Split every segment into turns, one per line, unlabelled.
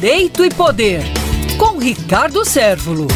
Direito e Poder, com Ricardo Sérvulo.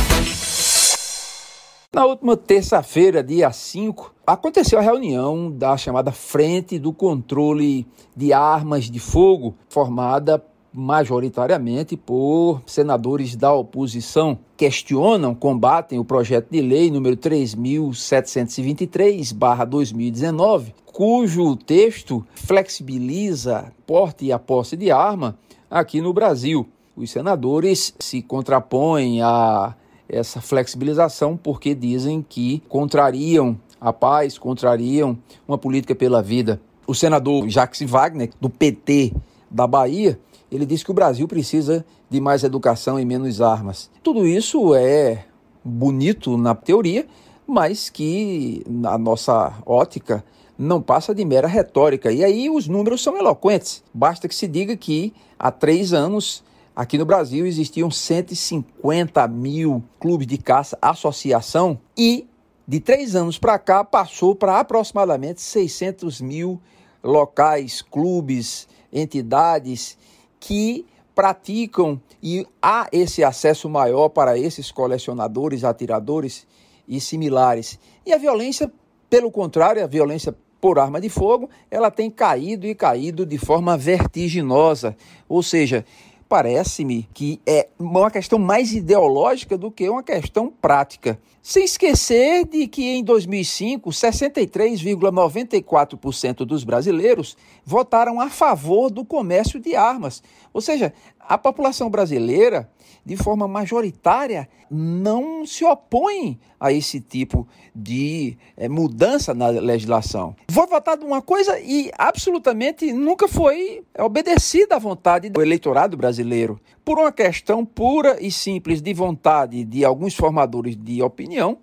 Na última terça-feira, dia 5, aconteceu a reunião da chamada Frente do Controle de Armas de Fogo, formada majoritariamente por senadores da oposição. Questionam, combatem o projeto de lei número 3723/2019, cujo texto flexibiliza porte e a posse de arma aqui no Brasil. Os senadores se contrapõem a essa flexibilização porque dizem que contrariam a paz, contrariam uma política pela vida. O senador Jacques Wagner, do PT da Bahia, ele disse que o Brasil precisa de mais educação e menos armas. Tudo isso é bonito na teoria, mas que na nossa ótica não passa de mera retórica. E aí os números são eloquentes. Basta que se diga que há três anos Aqui no Brasil existiam 150 mil clubes de caça, associação, e de três anos para cá passou para aproximadamente 600 mil locais, clubes, entidades que praticam e há esse acesso maior para esses colecionadores, atiradores e similares. E a violência, pelo contrário, a violência por arma de fogo, ela tem caído e caído de forma vertiginosa. Ou seja, parece-me que é uma questão mais ideológica do que uma questão prática. Sem esquecer de que em 2005, 63,94% dos brasileiros votaram a favor do comércio de armas. Ou seja, a população brasileira, de forma majoritária, não se opõe a esse tipo de é, mudança na legislação. Foi votado uma coisa e absolutamente nunca foi obedecida à vontade do eleitorado brasileiro. Por uma questão pura e simples de vontade de alguns formadores de opinião,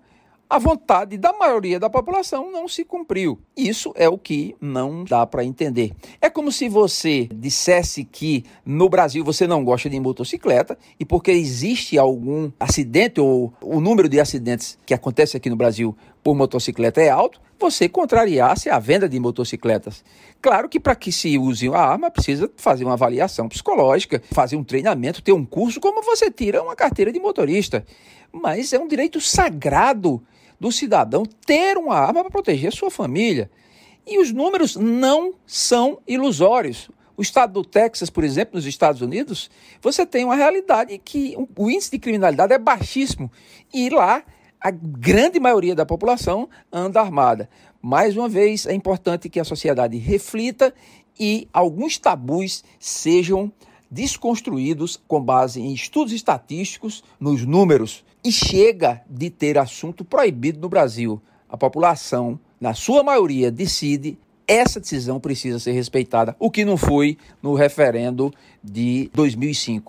a vontade da maioria da população não se cumpriu. Isso é o que não dá para entender. É como se você dissesse que no Brasil você não gosta de motocicleta e porque existe algum acidente ou o número de acidentes que acontece aqui no Brasil por motocicleta é alto, você contrariasse a venda de motocicletas. Claro que para que se use a arma precisa fazer uma avaliação psicológica, fazer um treinamento, ter um curso como você tira uma carteira de motorista. Mas é um direito sagrado do cidadão ter uma arma para proteger sua família. E os números não são ilusórios. O estado do Texas, por exemplo, nos Estados Unidos, você tem uma realidade que o índice de criminalidade é baixíssimo. E lá, a grande maioria da população anda armada. Mais uma vez, é importante que a sociedade reflita e alguns tabus sejam desconstruídos com base em estudos estatísticos, nos números. E chega de ter assunto proibido no Brasil. A população, na sua maioria, decide. Essa decisão precisa ser respeitada, o que não foi no referendo de 2005.